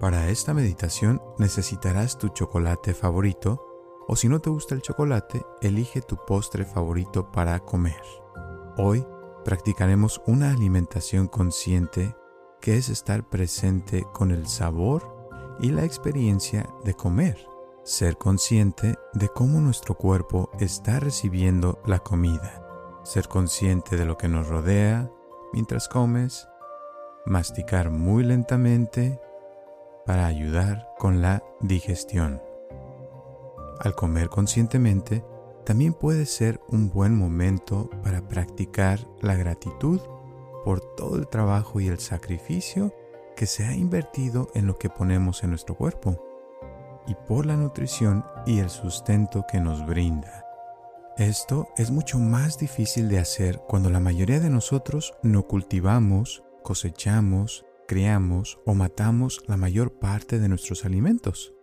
Para esta meditación necesitarás tu chocolate favorito o si no te gusta el chocolate, elige tu postre favorito para comer. Hoy practicaremos una alimentación consciente que es estar presente con el sabor y la experiencia de comer. Ser consciente de cómo nuestro cuerpo está recibiendo la comida. Ser consciente de lo que nos rodea mientras comes. Masticar muy lentamente para ayudar con la digestión. Al comer conscientemente, también puede ser un buen momento para practicar la gratitud por todo el trabajo y el sacrificio que se ha invertido en lo que ponemos en nuestro cuerpo y por la nutrición y el sustento que nos brinda. Esto es mucho más difícil de hacer cuando la mayoría de nosotros no cultivamos, cosechamos, criamos o matamos la mayor parte de nuestros alimentos.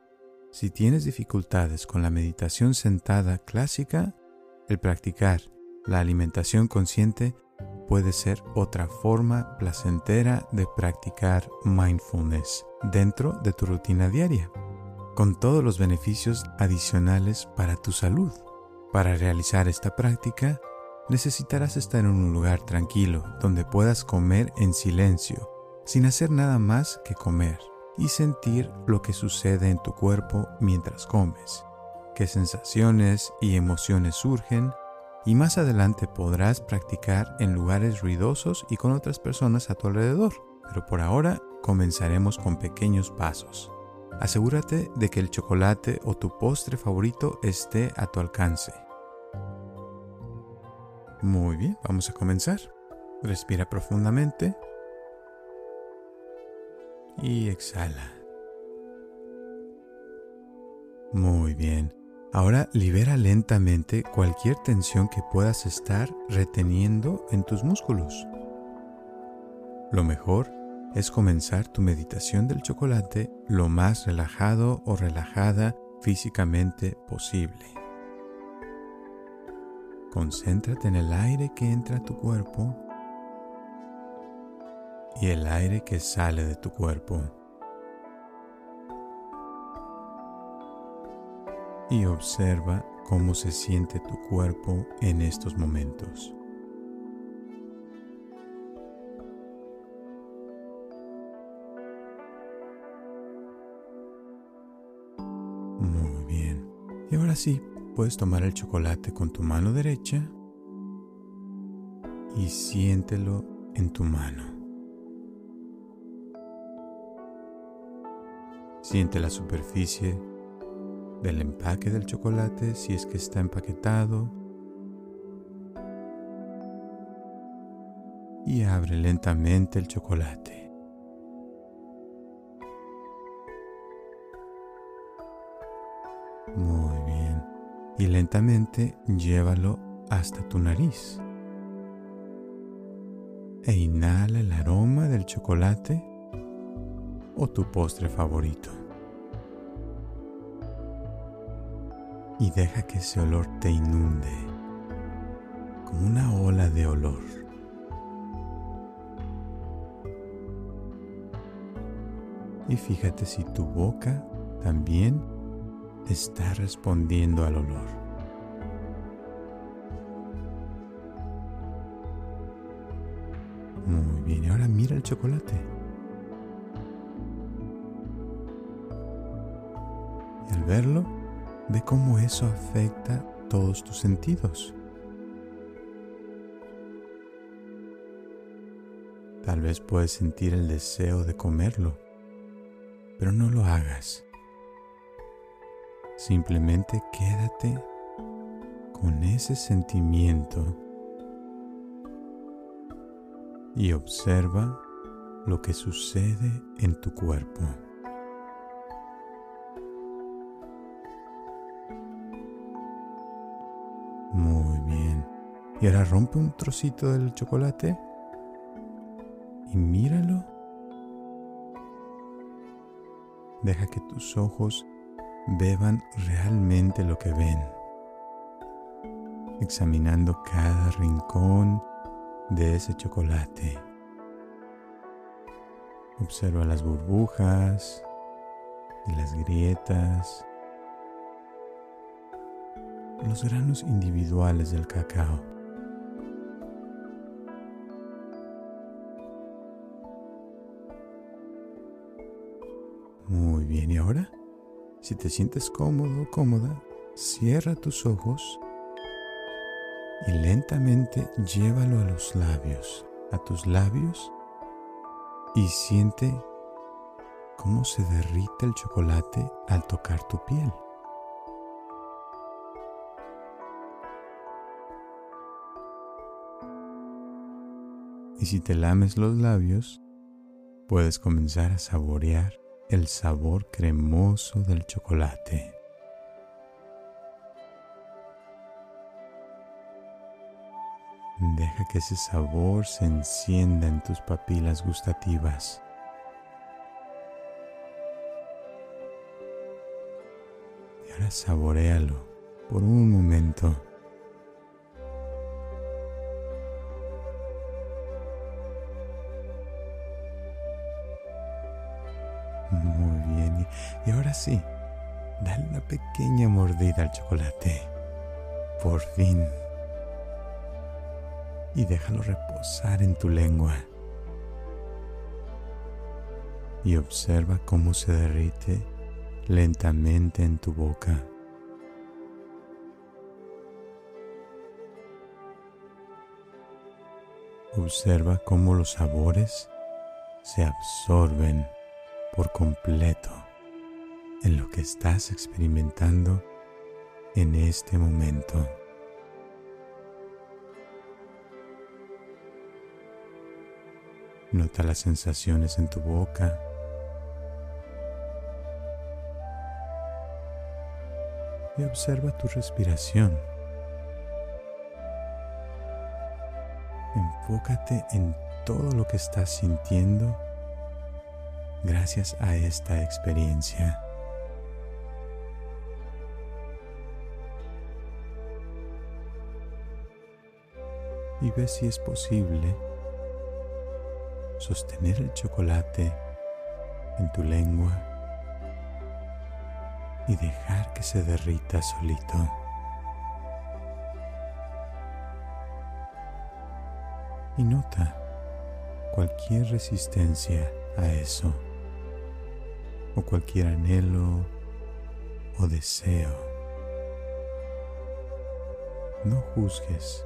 Si tienes dificultades con la meditación sentada clásica, el practicar la alimentación consciente puede ser otra forma placentera de practicar mindfulness dentro de tu rutina diaria, con todos los beneficios adicionales para tu salud. Para realizar esta práctica, necesitarás estar en un lugar tranquilo donde puedas comer en silencio, sin hacer nada más que comer, y sentir lo que sucede en tu cuerpo mientras comes, qué sensaciones y emociones surgen, y más adelante podrás practicar en lugares ruidosos y con otras personas a tu alrededor. Pero por ahora comenzaremos con pequeños pasos. Asegúrate de que el chocolate o tu postre favorito esté a tu alcance. Muy bien, vamos a comenzar. Respira profundamente y exhala. Muy bien. Ahora libera lentamente cualquier tensión que puedas estar reteniendo en tus músculos. Lo mejor es comenzar tu meditación del chocolate lo más relajado o relajada físicamente posible. Concéntrate en el aire que entra a tu cuerpo y el aire que sale de tu cuerpo. y observa cómo se siente tu cuerpo en estos momentos. Muy bien. Y ahora sí, puedes tomar el chocolate con tu mano derecha y siéntelo en tu mano. Siente la superficie del empaque del chocolate si es que está empaquetado y abre lentamente el chocolate. Muy bien. Y lentamente llévalo hasta tu nariz. E inhala el aroma del chocolate o tu postre favorito. y deja que ese olor te inunde como una ola de olor. Y fíjate si tu boca también está respondiendo al olor. Muy bien, ahora mira el chocolate. Verlo, Ve cómo eso afecta todos tus sentidos. Tal vez puedes sentir el deseo de comerlo, pero no lo hagas. Simplemente quédate con ese sentimiento y observa lo que sucede en tu cuerpo. Rompe un trocito del chocolate y míralo. Deja que tus ojos beban realmente lo que ven, examinando cada rincón de ese chocolate. Observa las burbujas y las grietas, los granos individuales del cacao. Bien, y ahora, si te sientes cómodo o cómoda, cierra tus ojos y lentamente llévalo a los labios, a tus labios, y siente cómo se derrite el chocolate al tocar tu piel. Y si te lames los labios, puedes comenzar a saborear el sabor cremoso del chocolate. Deja que ese sabor se encienda en tus papilas gustativas. Y ahora saborealo por un momento. Muy bien. Y ahora sí, dale una pequeña mordida al chocolate. Por fin. Y déjalo reposar en tu lengua. Y observa cómo se derrite lentamente en tu boca. Observa cómo los sabores se absorben por completo en lo que estás experimentando en este momento. Nota las sensaciones en tu boca. Y observa tu respiración. Enfócate en todo lo que estás sintiendo gracias a esta experiencia. Y ve si es posible sostener el chocolate en tu lengua y dejar que se derrita solito. Y nota cualquier resistencia a eso o cualquier anhelo o deseo. No juzgues,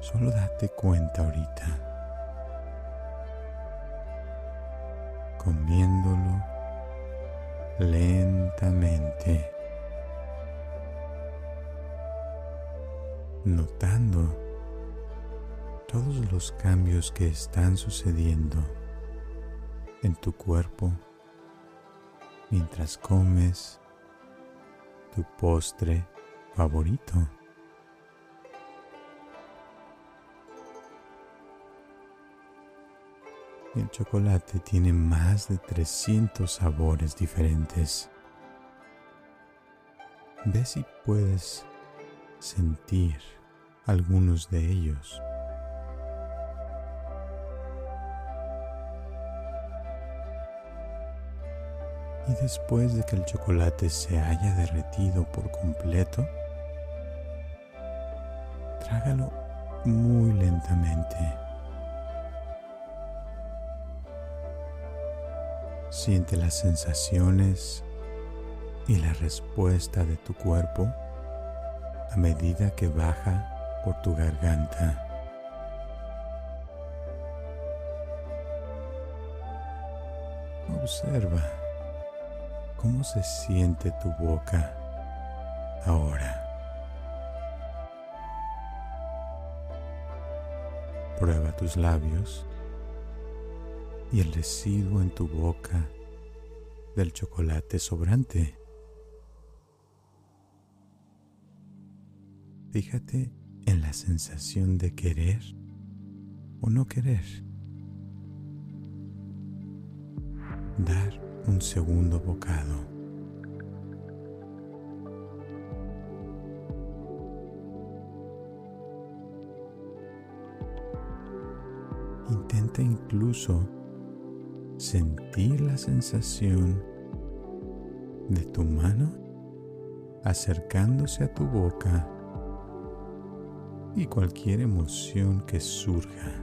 solo date cuenta ahorita, comiéndolo lentamente, notando todos los cambios que están sucediendo en tu cuerpo mientras comes tu postre favorito. El chocolate tiene más de 300 sabores diferentes. Ve si puedes sentir algunos de ellos. Y después de que el chocolate se haya derretido por completo, trágalo muy lentamente. Siente las sensaciones y la respuesta de tu cuerpo a medida que baja por tu garganta. Observa ¿Cómo se siente tu boca ahora? Prueba tus labios y el residuo en tu boca del chocolate sobrante. Fíjate en la sensación de querer o no querer. Dar un segundo bocado. Intenta incluso sentir la sensación de tu mano acercándose a tu boca y cualquier emoción que surja.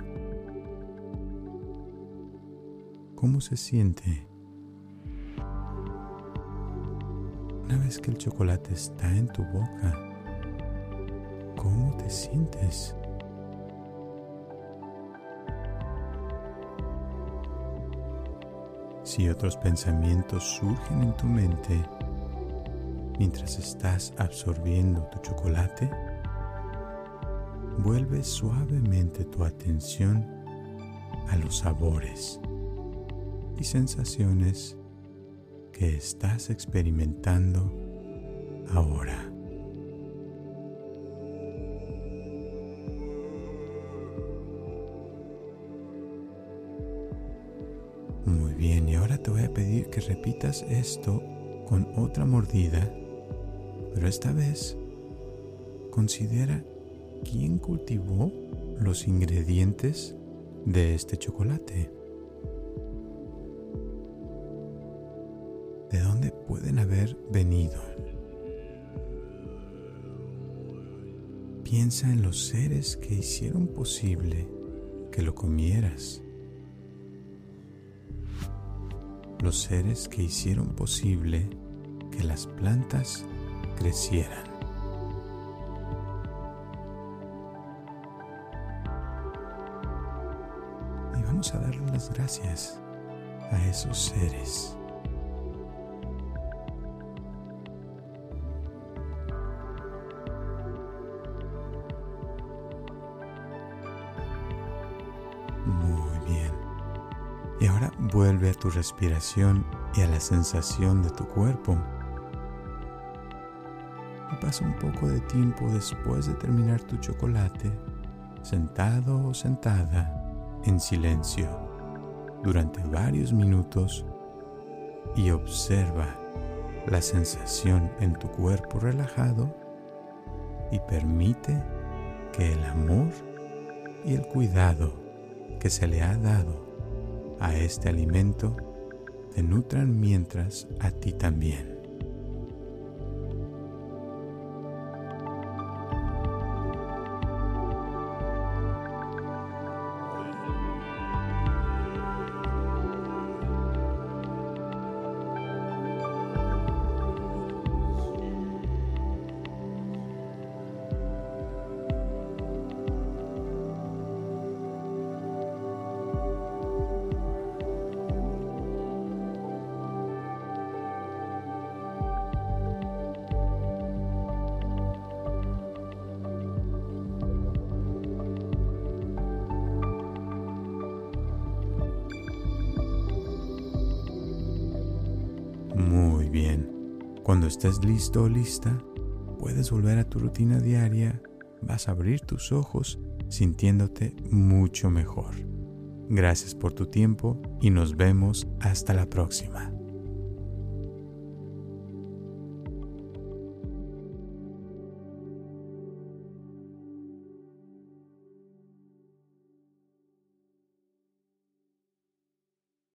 ¿Cómo se siente? Una vez que el chocolate está en tu boca, ¿cómo te sientes? Si otros pensamientos surgen en tu mente mientras estás absorbiendo tu chocolate, vuelve suavemente tu atención a los sabores y sensaciones que estás experimentando ahora. Muy bien, y ahora te voy a pedir que repitas esto con otra mordida, pero esta vez considera quién cultivó los ingredientes de este chocolate. Pueden haber venido? Piensa en los seres que hicieron posible que lo comieras. Los seres que hicieron posible que las plantas crecieran. a darle las gracias a esos seres. Y ahora vuelve a tu respiración y a la sensación de tu cuerpo. Y pasa un poco de tiempo después de terminar tu chocolate, sentado o sentada en silencio durante varios minutos y observa la sensación en tu cuerpo relajado y permite que el amor y el cuidado que se le ha dado a este alimento te nutran mientras a ti también. Cuando estés listo o lista, puedes volver a tu rutina diaria, vas a abrir tus ojos sintiéndote mucho mejor. Gracias por tu tiempo y nos vemos hasta la próxima.